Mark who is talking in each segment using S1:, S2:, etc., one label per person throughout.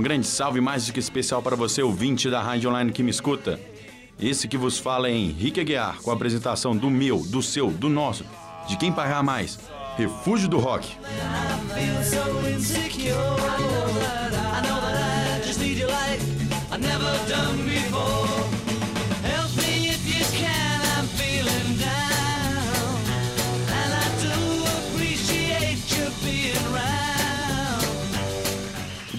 S1: Um grande salve mais do que especial para você, ouvinte da Rádio Online que me escuta. Esse que vos fala é Henrique Aguiar, com a apresentação do meu, do seu, do nosso, de quem pagar mais. Refúgio do Rock.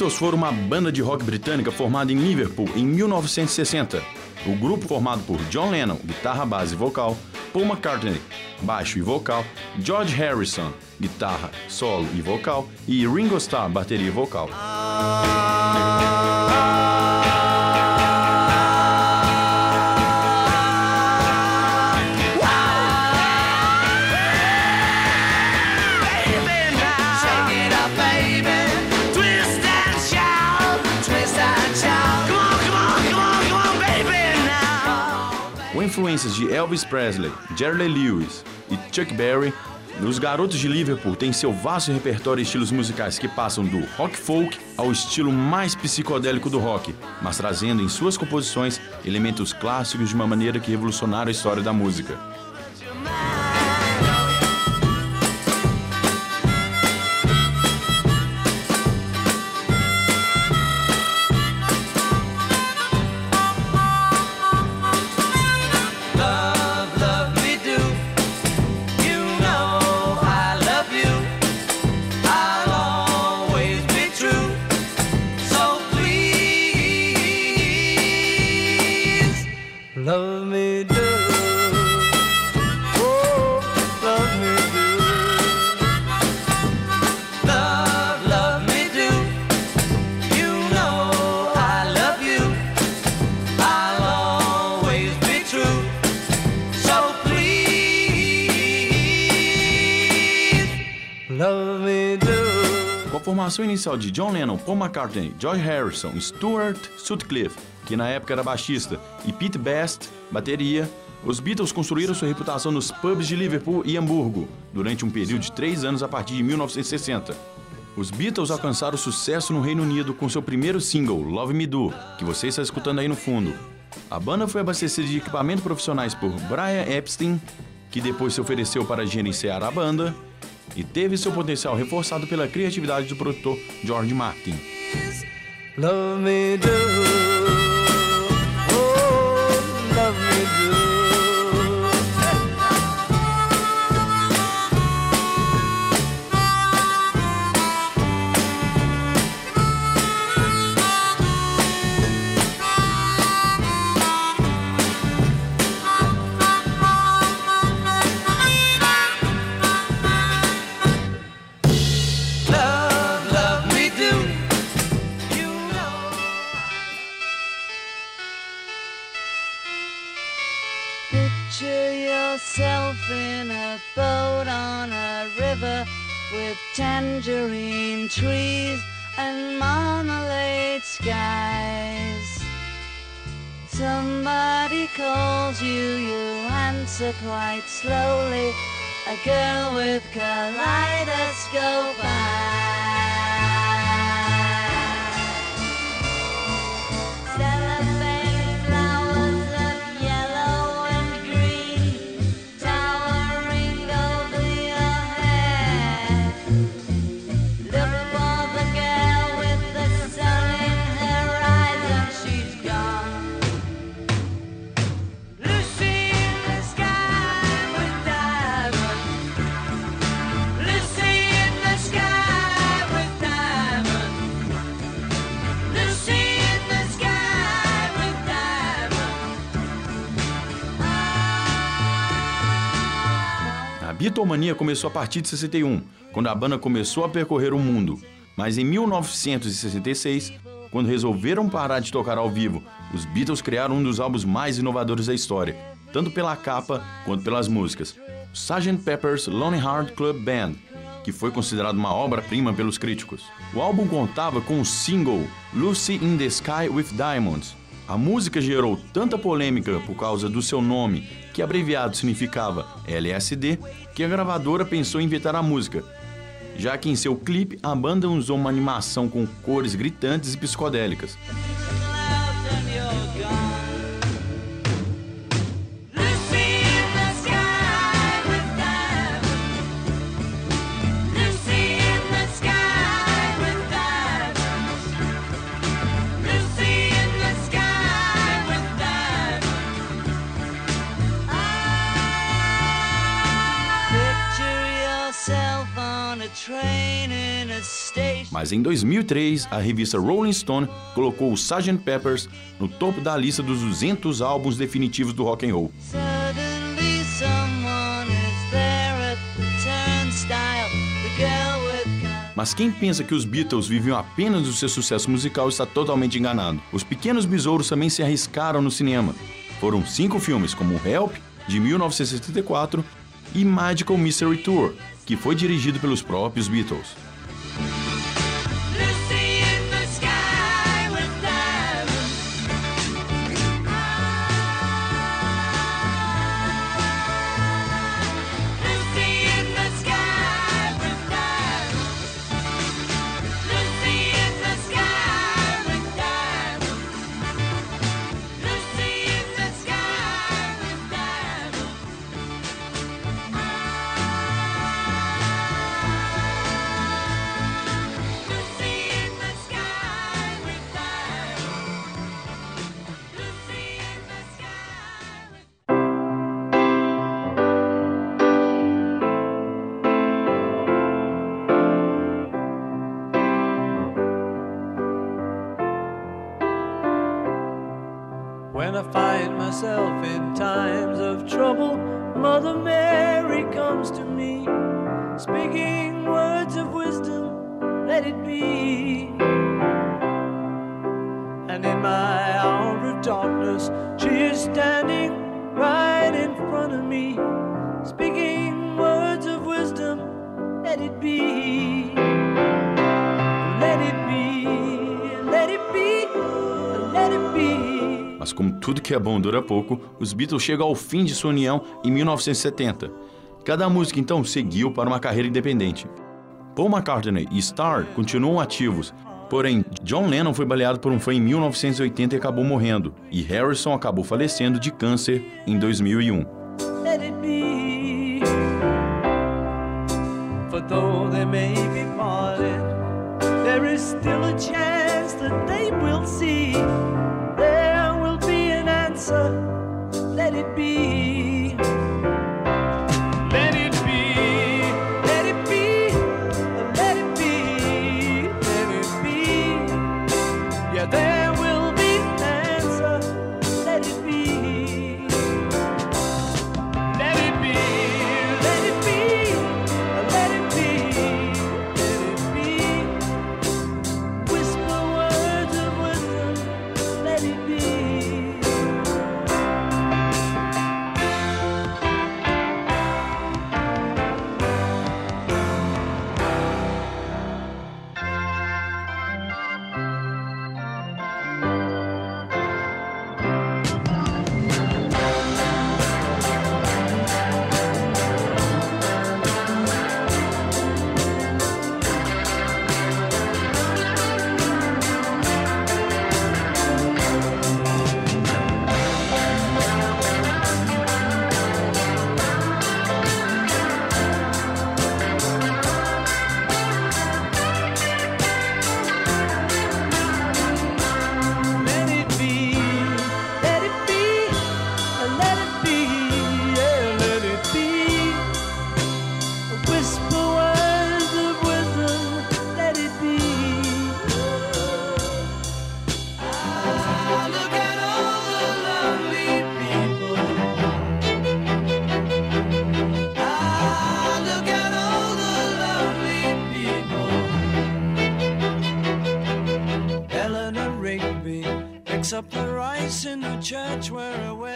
S1: Beatles foram uma banda de rock britânica formada em Liverpool em 1960. O grupo formado por John Lennon, guitarra base e vocal, Paul McCartney, baixo e vocal, George Harrison, guitarra, solo e vocal, e Ringo Starr, bateria e vocal. Ah. influências de Elvis Presley, Jerry Lee Lewis e Chuck Berry, os Garotos de Liverpool têm seu vasto repertório de estilos musicais que passam do rock folk ao estilo mais psicodélico do rock, mas trazendo em suas composições elementos clássicos de uma maneira que revolucionaram a história da música.
S2: Formação inicial de John Lennon, Paul McCartney, George Harrison, Stuart Sutcliffe, que na época era baixista, e Pete Best, bateria, os Beatles construíram sua reputação nos pubs de Liverpool e Hamburgo durante um período de três anos a partir de 1960. Os Beatles alcançaram sucesso no Reino Unido com seu primeiro single, Love Me Do, que você está escutando aí no fundo. A banda foi abastecida de equipamentos profissionais por Brian Epstein, que depois se ofereceu para gerenciar a banda, e teve seu potencial reforçado pela criatividade do produtor George Martin.
S1: Love me do. Oh, love me do. Girl with kaleidoscope diamonds.
S2: A Beatlemania começou a partir de 61, quando a banda começou a percorrer o mundo. Mas em 1966, quando resolveram parar de tocar ao vivo, os Beatles criaram um dos álbuns mais inovadores da história, tanto pela capa quanto pelas músicas. Sgt. Pepper's Lonely Heart Club Band, que foi considerado uma obra-prima pelos críticos. O álbum contava com o single Lucy in the Sky with Diamonds. A música gerou tanta polêmica por causa do seu nome, que abreviado significava LSD, que a gravadora pensou em inventar a música, já que em seu clipe a banda usou uma animação com cores gritantes e psicodélicas. Mas em 2003, a revista Rolling Stone colocou o Sgt. Peppers no topo da lista dos 200 álbuns definitivos do rock and roll. Mas quem pensa que os Beatles viviam apenas do seu sucesso musical está totalmente enganado. Os Pequenos Besouros também se arriscaram no cinema. Foram cinco filmes, como Help, de 1974, e Magical Mystery Tour, que foi dirigido pelos próprios Beatles. Mas como tudo que é bom dura pouco, os Beatles chegam ao fim de sua união em 1970. Cada música então seguiu para uma carreira independente. Paul McCartney e Starr continuam ativos, porém John Lennon foi baleado por um fã em 1980 e acabou morrendo, e Harrison acabou falecendo de câncer em 2001.
S3: let it be. For though they may be parted, there is still a chance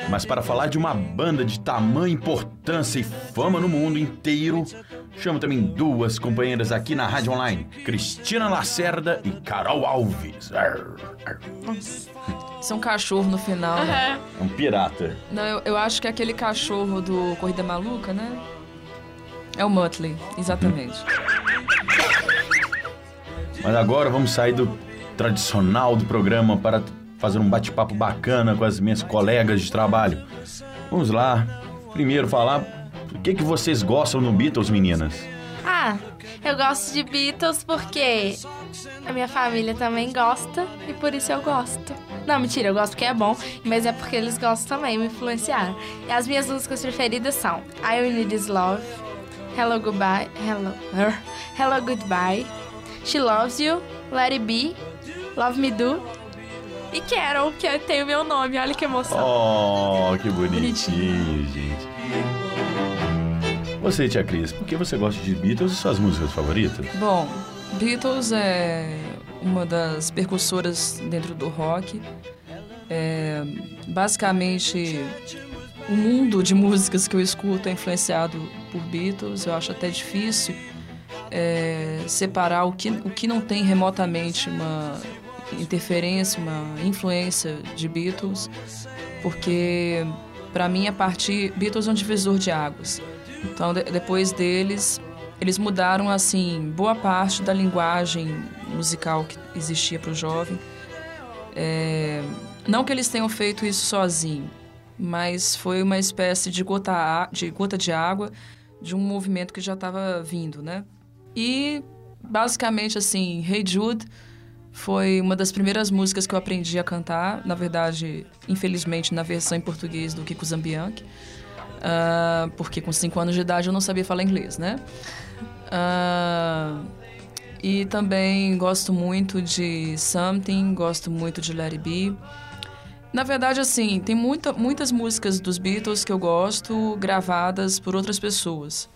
S2: Mas para falar de uma banda de tamanha importância e fama no mundo inteiro, chamo também duas companheiras aqui na Rádio Online, Cristina Lacerda e Carol Alves. Arr, arr.
S4: Isso é um cachorro no final, né?
S2: É um pirata.
S4: Não, eu, eu acho que é aquele cachorro do Corrida Maluca, né? É o Muttley, exatamente.
S2: Mas agora vamos sair do tradicional do programa para fazer um bate-papo bacana com as minhas colegas de trabalho. Vamos lá. Primeiro falar o que, que vocês gostam no Beatles, meninas.
S5: Ah, eu gosto de Beatles porque a minha família também gosta e por isso eu gosto. Não, mentira, eu gosto porque é bom, mas é porque eles gostam também, me influenciaram. E as minhas músicas preferidas são I Will Need Is Love, Hello Goodbye, Hello, Hello Goodbye, She Loves You, Let It Be, Love Me Do e Carol, que tem o meu nome, olha que emoção.
S2: Oh, que bonitinho, gente. Você, tia Cris, por que você gosta de Beatles e suas músicas favoritas?
S4: Bom, Beatles é uma das percussoras dentro do rock. É, basicamente, o mundo de músicas que eu escuto é influenciado por Beatles. Eu acho até difícil é, separar o que, o que não tem remotamente uma interferência, uma influência de Beatles, porque para mim a partir Beatles é um divisor de águas. Então de- depois deles eles mudaram assim boa parte da linguagem musical que existia para o jovem. É, não que eles tenham feito isso sozinho, mas foi uma espécie de gota, de gota de água de um movimento que já estava vindo, né? E basicamente assim, Hey Jude foi uma das primeiras músicas que eu aprendi a cantar, na verdade, infelizmente na versão em português do Kiko Zambianchi, Ah, porque com 5 anos de idade eu não sabia falar inglês, né? Ah, e também gosto muito de Something, gosto muito de It Be. Na verdade, assim, tem muita, muitas músicas dos Beatles que eu gosto gravadas por outras pessoas.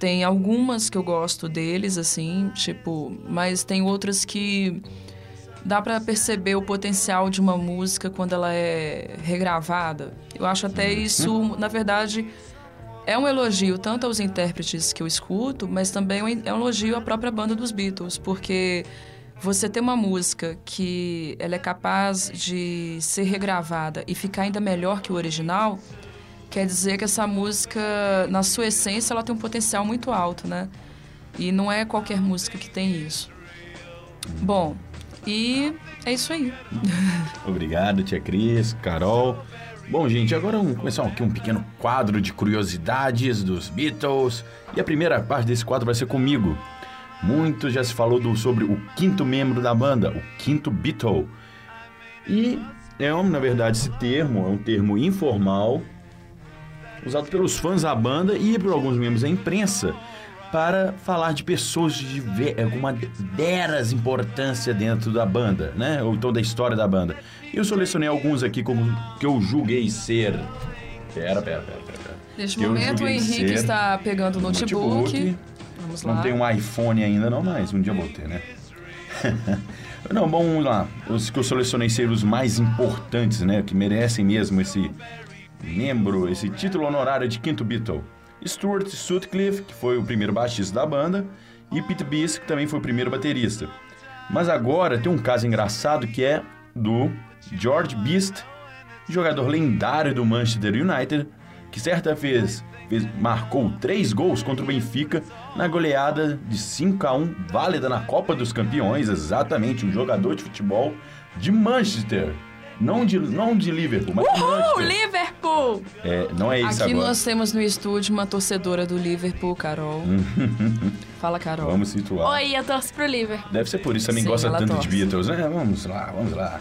S4: Tem algumas que eu gosto deles, assim, tipo, mas tem outras que dá pra perceber o potencial de uma música quando ela é regravada. Eu acho até isso, na verdade, é um elogio tanto aos intérpretes que eu escuto, mas também é um elogio à própria banda dos Beatles, porque você ter uma música que ela é capaz de ser regravada e ficar ainda melhor que o original, quer dizer que essa música, na sua essência, ela tem um potencial muito alto, né? E não é qualquer música que tem isso. Bom, e é isso aí.
S2: Obrigado, tia Cris, Carol. Bom, gente, agora vamos começar aqui um pequeno quadro de curiosidades dos Beatles. E a primeira parte desse quadro vai ser comigo. Muito já se falou do- sobre o quinto membro da banda, o quinto Beatle. E é, na verdade, esse termo é um termo informal usado pelos fãs da banda e por alguns membros da imprensa para falar de pessoas de alguma deras importância dentro da banda, né? Ou então da história da banda. E eu selecionei alguns aqui como que eu julguei ser. Pera, pera, pera, pera. pera.
S4: Neste
S2: Que
S4: momento, o Henrique está pegando o notebook. Vamos lá.
S2: Não tem um iPhone ainda não, mas um dia vou ter, né? não, vamos lá. Os que eu selecionei ser os mais importantes, né? Que merecem mesmo esse membro, esse título honorário de quinto Beatle. Stuart Sutcliffe, que foi o primeiro baixista da banda, e Pete Best, que também foi o primeiro baterista. Mas agora tem um caso engraçado que é do George Beast, jogador lendário do Manchester United, que certa vez marcou três gols contra o Benfica na goleada de 5 a 1 válida na Copa dos Campeões, exatamente, um jogador de futebol de Manchester. Não de, não de Liverpool, mas de
S5: Uhul,
S2: Manchester.
S5: Liverpool!
S2: É, não é isso
S4: Aqui
S2: agora.
S4: nós temos no estúdio uma torcedora do Liverpool, Carol. Fala, Carol.
S2: Vamos situar.
S5: Oi, eu torço pro Liverpool.
S2: Deve ser por isso que também
S4: Sim,
S2: gosta tanto
S4: torce.
S2: de Beatles, né? Vamos lá, vamos lá.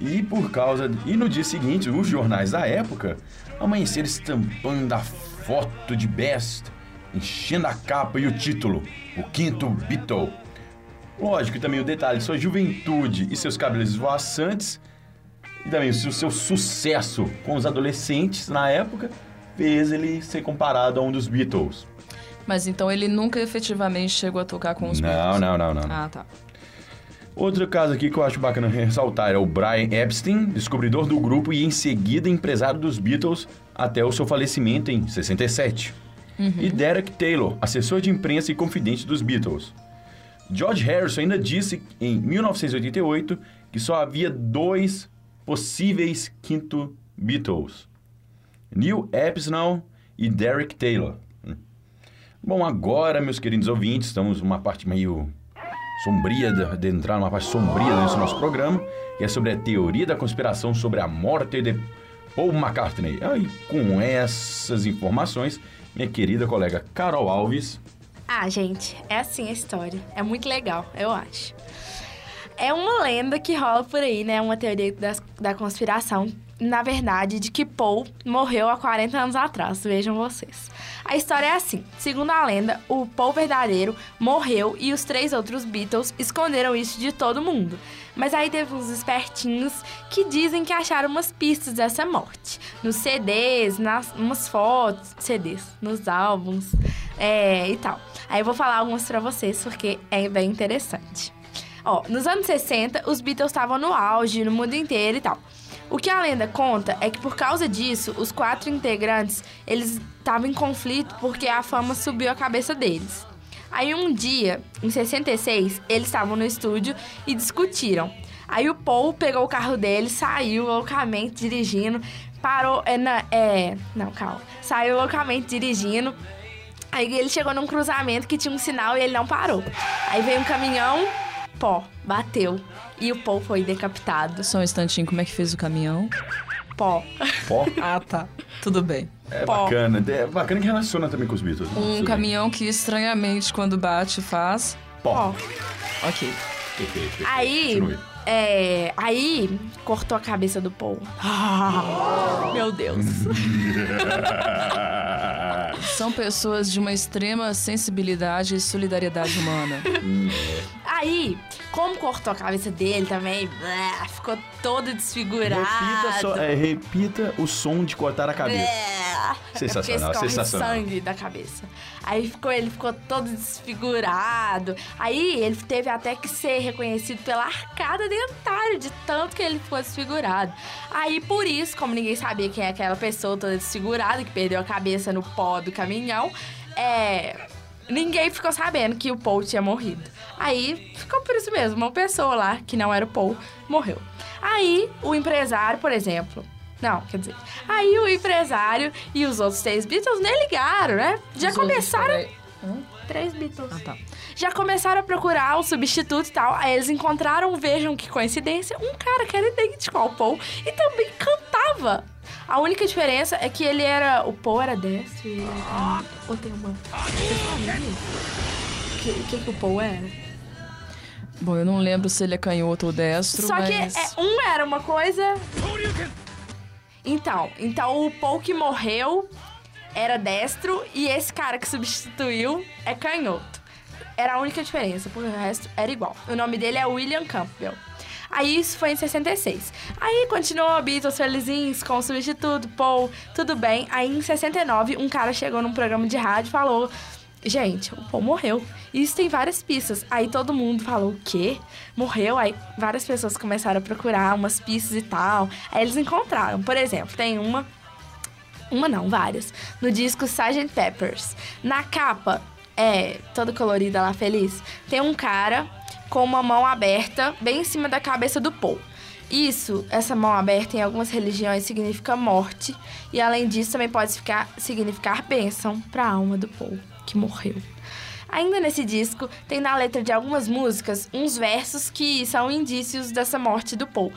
S2: E por causa. E no dia seguinte, os jornais da época amanheceram estampando a foto de Best, enchendo a capa e o título: O Quinto Beatle. Lógico, e também o detalhe de sua juventude e seus cabelos esvoaçantes, e também o seu, sucesso com os adolescentes na época, fez ele ser comparado a um dos Beatles.
S4: Mas então ele nunca efetivamente chegou a tocar com os
S2: Não,
S4: Beatles.
S2: não, não, não.
S4: Ah, tá.
S2: Outro caso aqui que eu acho bacana ressaltar é o Brian Epstein, descobridor do grupo e em seguida empresário dos Beatles até o seu falecimento em 67. E Derek Taylor, assessor de imprensa e confidente dos Beatles. George Harrison ainda disse em 1988 que só havia dois possíveis quinto Beatles: Neil Armstrong e Derek Taylor. Bom, agora, meus queridos ouvintes, estamos numa parte meio sombria, de, de entrar numa parte sombria desse nosso programa, que é sobre a teoria da conspiração sobre a morte de Paul McCartney. Aí, com essas informações, minha querida colega Carol Alves.
S5: Ah, gente, é assim a história. É muito legal, eu acho. É uma lenda que rola por aí, né? Uma teoria das- da conspiração, na verdade, de que Paul morreu há 40 anos atrás. Vejam vocês. A história é assim: segundo a lenda, o Paul verdadeiro morreu e os três outros Beatles esconderam isso de todo mundo. Mas aí teve uns espertinhos que dizem que acharam umas pistas dessa morte. Nos CDs, nas umas fotos, CDs, nos álbuns é, e tal. Aí eu vou falar algumas pra vocês porque é bem interessante. Ó, nos anos 60, os Beatles estavam no auge no mundo inteiro e tal. O que a lenda conta é que por causa disso, os quatro integrantes, eles estavam em conflito porque a fama subiu a cabeça deles. Aí um dia, em 66, eles estavam no estúdio e discutiram. Aí o Paul pegou o carro dele, saiu loucamente dirigindo, parou, é, na, é, não, calma, saiu loucamente dirigindo, Aí ele chegou num cruzamento que tinha um sinal e ele não parou. Aí veio um caminhão, pó, bateu. E o Paul foi decapitado.
S4: Só um instantinho, como é que fez o caminhão?
S5: Pó.
S2: Pó.
S4: Ah, tá. Tudo bem.
S2: É
S5: Pó.
S2: bacana. É bacana que relaciona também com os Beatles. né?
S4: Um
S2: Tudo
S4: caminhão que estranhamente, quando bate, faz.
S2: Pó.
S5: Pó.
S4: Ok.
S5: Aí,
S2: Continue.
S5: É, aí cortou a cabeça do Paul. Ah, meu Deus.
S4: São pessoas de uma extrema sensibilidade e solidariedade humana.
S5: Aí, como cortou a cabeça dele também, ficou todo desfigurado.
S2: Repita, só, é, repita o som de cortar a cabeça.
S5: É,
S2: Sensacional,
S5: é
S2: sensacional.
S5: sangue da cabeça. Aí ficou, ele ficou todo desfigurado. Aí ele teve até que ser reconhecido pela arcada dentária, de tanto que ele ficou desfigurado. Aí por isso, como ninguém sabia quem é aquela pessoa toda desfigurada, que perdeu a cabeça no pó do caminhão, é. ninguém ficou sabendo que o Paul tinha morrido. Aí ficou por isso mesmo, uma pessoa lá, que não era o Paul, morreu. Aí o empresário, por exemplo. Não, quer dizer. Aí o empresário e os outros três Beatles nem ligaram, né? Já
S4: Os
S5: começaram.
S4: peraí.
S5: Três Beatles.
S4: Ah, tá.
S5: Já começaram a procurar o substituto e tal. Aí eles encontraram, vejam que coincidência, um cara que era idêntico ao Paul e também cantava. A única diferença é que ele era. O Paul era destro e ele era canhoto. Ou tem uma. O que, que, que o Paul era?
S4: Bom, eu não lembro se ele é canhoto ou destro,
S5: Só
S4: mas...
S5: que é, um era uma coisa. Então, então o Paul que morreu era destro e esse cara que substituiu é canhoto. Era a única diferença, porque o resto era igual. O nome dele é William Campbell. Aí isso foi em 66. Aí continuou Beatles felizinhos com o substituto, Paul, tudo bem. Aí em 69, um cara chegou num programa de rádio e falou: Gente, o Paul morreu. Isso tem várias pistas. Aí todo mundo falou: O quê? Morreu? Aí várias pessoas começaram a procurar umas pistas e tal. Aí eles encontraram. Por exemplo, tem uma uma não, várias. No disco Sgt. Peppers. Na capa, é toda colorida lá, feliz, tem um cara com uma mão aberta bem em cima da cabeça do Paul. Isso, essa mão aberta em algumas religiões significa morte. E além disso, também pode ficar, significar bênção para a alma do Paul, que morreu. Ainda nesse disco, tem na letra de algumas músicas uns versos que são indícios dessa morte do Paul.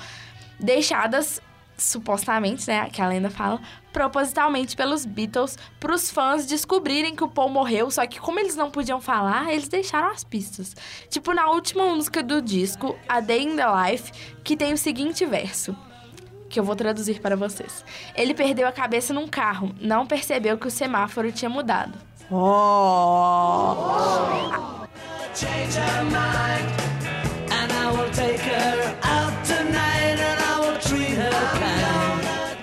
S5: Deixadas supostamente, né, que a lenda fala, propositalmente pelos Beatles, para os fãs descobrirem que o Paul morreu, só que como eles não podiam falar, eles deixaram as pistas. Tipo na última música do disco, A Day in the Life, que tem o seguinte verso, que eu vou traduzir para vocês. Ele perdeu a cabeça num carro, não percebeu que o semáforo tinha mudado. Oh!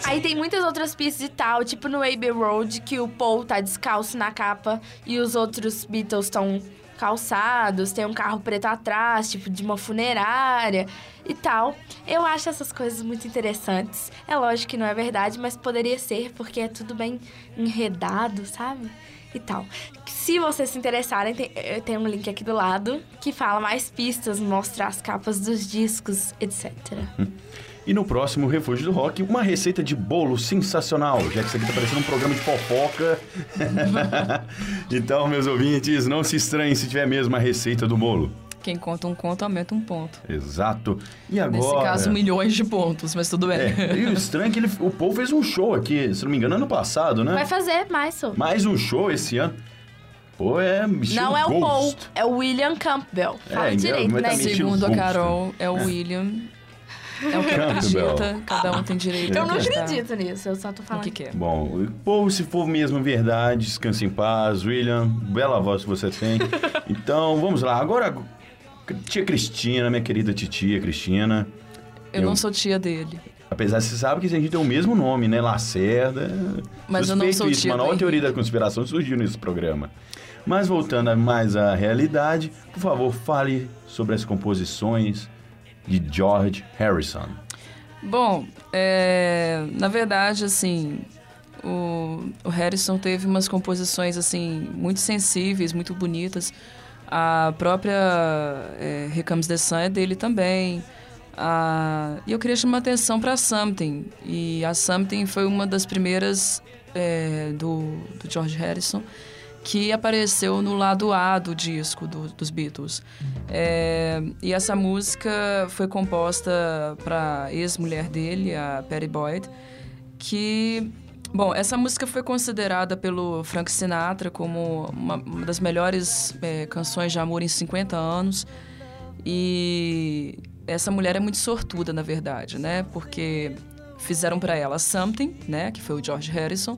S5: Aí tem muitas outras pistas e tal, tipo no Abbey Road, que o Paul tá descalço na capa e os outros Beatles estão calçados, tem um carro preto atrás, tipo de uma funerária e tal. Eu acho essas coisas muito interessantes. É lógico que não é verdade, mas poderia ser, porque é tudo bem enredado, sabe? E tal. Se vocês se interessarem, tem, eu tenho um link aqui do lado que fala mais pistas, mostra as capas dos discos, etc.
S2: E no próximo Refúgio do Rock, uma receita de bolo sensacional, já que isso aqui tá parecendo um programa de fofoca. então, meus ouvintes, não se estranhem se tiver mesmo a receita do bolo.
S4: Quem conta um conto aumenta um ponto.
S2: Exato. E agora...
S4: Nesse caso, milhões de pontos, mas tudo bem.
S2: É, e o estranho é que ele, o Paul fez um show aqui, se não me engano, ano passado, né?
S5: Vai fazer mais, só.
S2: Mais um show esse ano. Pô, é
S5: Não é o Paul, é o William Campbell. Fala
S2: É,
S5: direito, né? gente?
S4: Segundo a. Carol, é o William. É o que
S2: Campbell.
S4: acredita, cada um tem direito
S5: Eu não acredito nisso, eu só tô
S4: O
S5: falando.
S4: que, que é?
S2: Bom, o Paul, se for mesmo verdade, descanse em paz. William, bela voz que você tem. Então, vamos lá. Agora, tia Cristina, minha querida titia Cristina.
S4: Eu, não sou tia dele.
S2: Apesar de você sabe que a gente tem o mesmo nome, né? Lacerda.
S4: Mas eu não sou
S2: isso,
S4: tia
S2: Uma nova teoria da conspiração surgiu nesse programa. Mas voltando mais à realidade, por favor, fale sobre as composições de George Harrison.
S4: Bom, é, na verdade, assim, o, o Harrison teve umas composições, assim, muito sensíveis, muito bonitas. A própria é, the Sun é dele também. E eu queria chamar atenção para Something. E a Something foi uma das primeiras é, do, do George Harrison que apareceu no lado A do disco do- dos Beatles. É, e essa música foi composta para ex-mulher dele, a Patty Boyd, que Bom, essa música foi considerada pelo Frank Sinatra como uma, uma das melhores é, canções de amor em 50 anos. E essa mulher é muito sortuda, na verdade, né? Porque fizeram para ela Something, né? Que foi o George Harrison.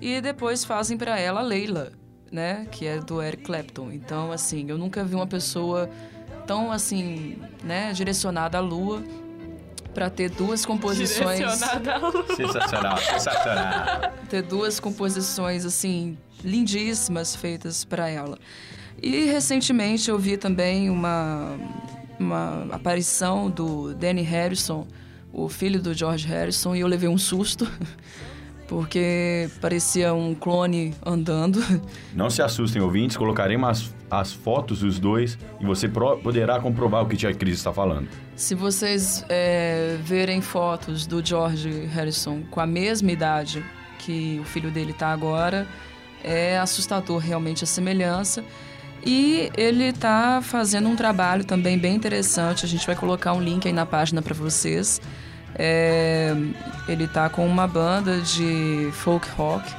S4: E depois fazem para ela Leila, né? Que é do Eric Clapton. Então, assim, eu nunca vi uma pessoa tão, assim, né? Direcionada à lua para ter duas composições
S2: Sensacional, sensacional.
S4: ter duas composições assim lindíssimas feitas para ela. E recentemente eu vi também uma uma aparição do Danny Harrison, o filho do George Harrison, e eu levei um susto porque parecia um clone andando.
S2: Não se assustem, ouvintes, colocaremos as, as fotos dos dois e você pro- poderá comprovar o que Tia Cris está falando.
S4: Se vocês é, verem fotos do George Harrison com a mesma idade que o filho dele está agora, é assustador realmente a semelhança. E ele está fazendo um trabalho também bem interessante. A gente vai colocar um link aí na página para vocês. É, ele está com uma banda de folk rock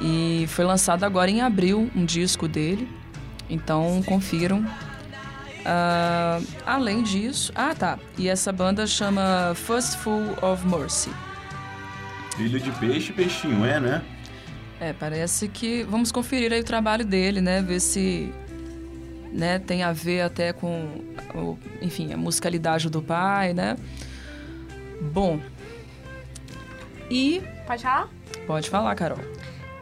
S4: e foi lançado agora em abril um disco dele. Então confiram. Ah, além disso, ah tá. E essa banda chama Fistful of Mercy.
S2: Filho de peixe, peixinho, é, né?
S4: É, parece que vamos conferir aí o trabalho dele, né? Ver se né, tem a ver até com, o- enfim, a musicalidade do pai, né? Bom. E
S5: Pode falar?
S4: pode falar, Carol.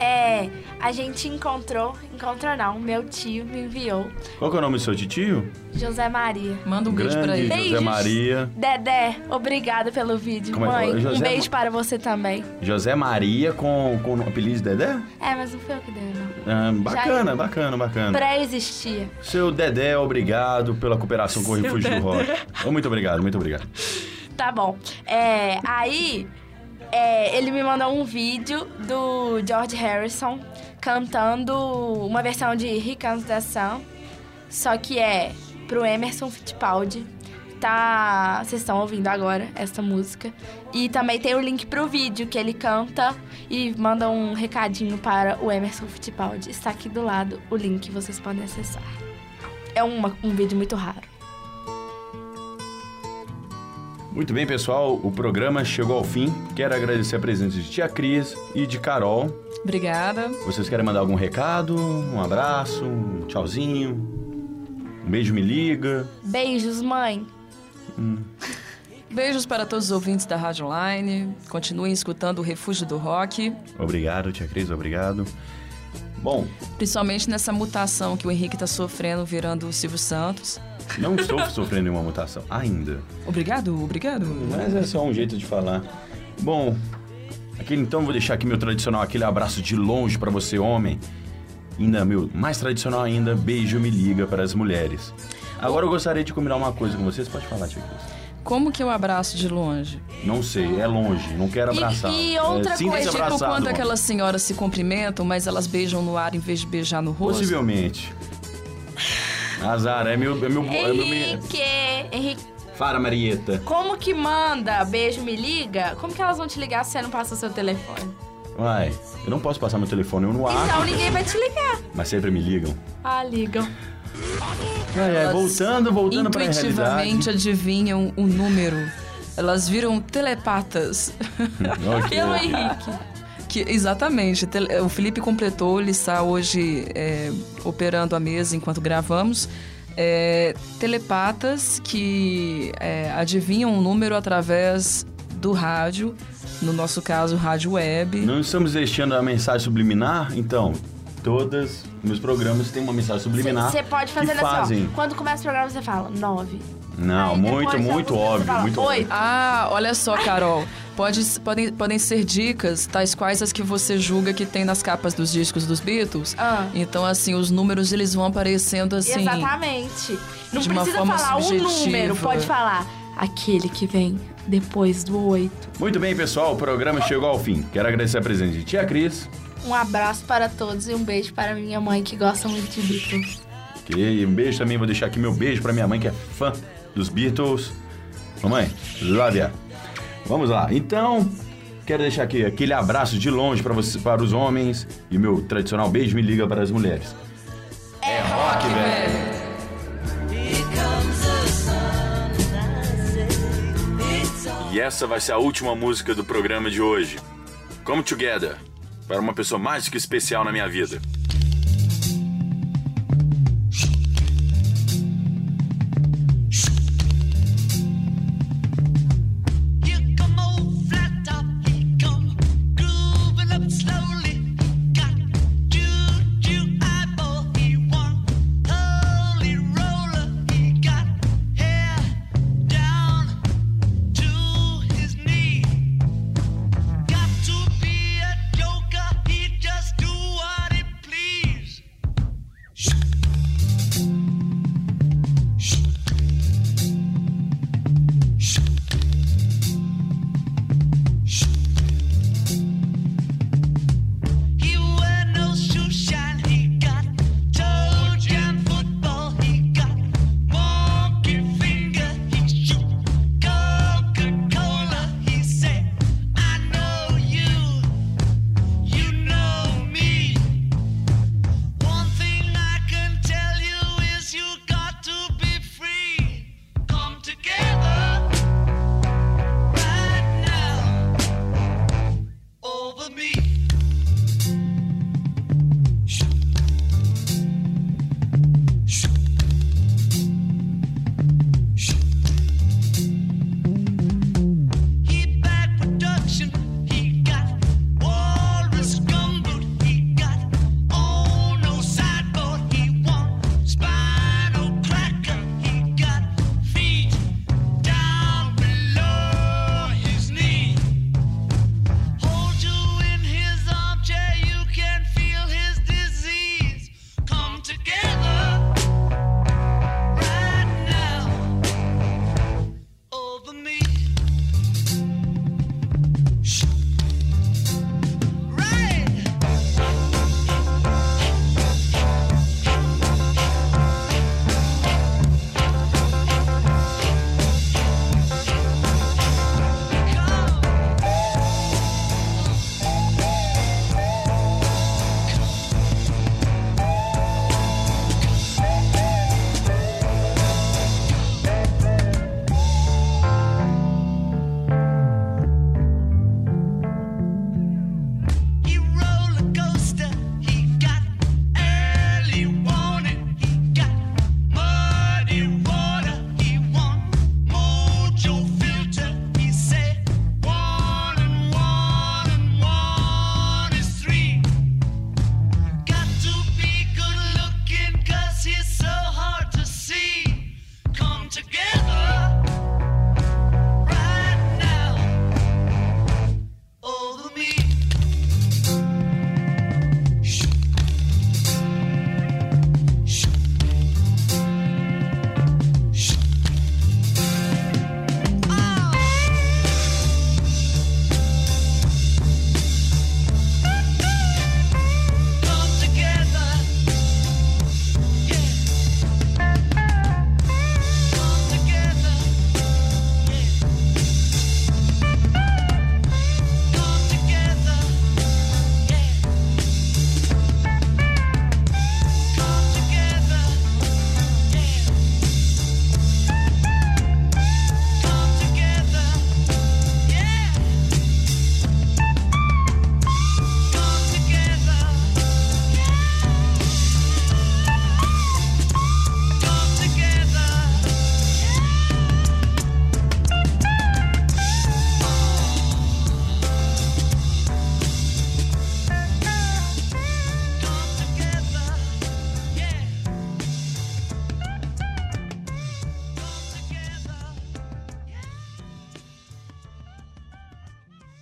S5: É, a gente encontrou, encontrou não, meu tio me enviou,
S2: Qual que é o nome do seu titio?
S5: José Maria.
S4: Manda um beijo pra
S2: Grande
S4: ele.
S2: José
S5: Beijos.
S2: Maria.
S5: Dedé, obrigada pelo vídeo.
S2: Como é que
S5: Mãe,
S2: fala? José
S5: um beijo
S2: Ma-
S5: para você também.
S2: José Maria com, com o apelido de Dedé?
S5: É, mas não foi eu que dei, não.
S2: Ah, bacana,
S5: Já-
S2: bacana, bacana.
S5: Pré-existia.
S2: Seu Dedé, obrigado pela cooperação com o Refúgio do Rock. Oh, muito obrigado, muito obrigado.
S5: Tá bom. É, aí, é, ele me mandou um vídeo do George Harrison cantando uma versão de Comes the Sun, só que é pro Emerson Fittipaldi. Tá, vocês estão ouvindo agora essa música. E também tem o link pro vídeo que ele canta e manda um recadinho para o Emerson Fittipaldi. Está aqui do lado o link, vocês podem acessar. É uma- um vídeo muito raro.
S2: Muito bem, pessoal, o programa chegou ao fim. Quero agradecer a presença de Tia Cris e de Carol.
S4: Obrigada.
S2: Vocês querem mandar algum recado? Um abraço, um tchauzinho, um beijo me liga.
S5: Beijos, mãe.
S4: Beijos para todos os ouvintes da Rádio Online. Continuem escutando o Refúgio do Rock,
S2: Obrigado, Tia Cris, obrigado. Bom,
S4: principalmente nessa mutação que o Henrique está sofrendo, virando o Silvio Santos.
S2: Não estou sofrendo nenhuma mutação ainda.
S4: Obrigado, obrigado.
S2: Mas é só um jeito de falar. Bom, aquele então vou deixar aqui meu tradicional, aquele abraço de longe pra você, homem. Ainda, meu, mais tradicional ainda, beijo me liga para as mulheres. Agora eu gostaria de combinar uma coisa com vocês. Pode falar, Tia Cris.
S4: Como que eu abraço de longe?
S2: Não sei, é longe, não quero
S5: E-
S2: abraçar.
S5: e outra
S2: é,
S5: coisa,
S4: Tipo quando aquelas senhoras se cumprimentam, mas elas beijam no ar em vez de beijar no rosto?
S2: Possivelmente. Azar, é meu. É meu, é meu
S5: Henrique, Henrique,
S2: Fala, Marieta.
S5: como que manda beijo me liga? Como que elas vão te ligar se você não passa o seu telefone?
S2: Uai, eu não posso passar meu telefone, eu não
S5: Então
S2: acho.
S5: ninguém vai te ligar.
S2: Mas sempre me ligam.
S5: Ah, ligam.
S2: Ai, ai, voltando, voltando pra
S4: Intuitivamente
S2: realidade.
S4: adivinham o número. Elas viram telepatas.
S2: Ok,
S5: Pelo. Henrique.
S4: Que, exatamente. O Felipe completou, ele está hoje é, operando a mesa enquanto gravamos. É, telepatas que é, adivinham o número através do rádio, no nosso caso, rádio web.
S2: Não estamos deixando a mensagem subliminar? Então, todos meus programas têm uma mensagem subliminar.
S5: Você pode fazer
S2: que
S5: assim,
S2: fazem.
S5: ó. Quando começa o programa, você fala nove.
S2: Não,
S5: Aí
S2: muito, muito óbvio,
S5: fala,
S2: muito óbvio.
S4: Ah, olha só, Carol. Pode, podem, podem ser dicas, tais quais as que você julga que tem nas capas dos discos dos Beatles.
S5: Ah.
S4: Então, assim, os números eles vão aparecendo assim.
S5: Exatamente. Não
S4: de uma
S5: precisa
S4: forma
S5: falar o
S4: subjetiva.
S5: número, pode falar aquele que vem depois do oito.
S2: Muito bem, pessoal, o programa chegou ao fim. Quero agradecer a presença de Tia Cris,
S5: Um abraço para todos e um beijo para minha mãe que gosta muito de Beatles.
S2: que um beijo também, vou deixar aqui meu beijo pra minha mãe que é fã dos Beatles. Mamãe, love ya. Vamos lá. Então, quero deixar aqui aquele abraço de longe para você, para os homens e o meu tradicional beijo me liga para as mulheres. É rock, velho. E essa vai ser a última música do programa de hoje. Come Together, para uma pessoa mais que especial na minha vida.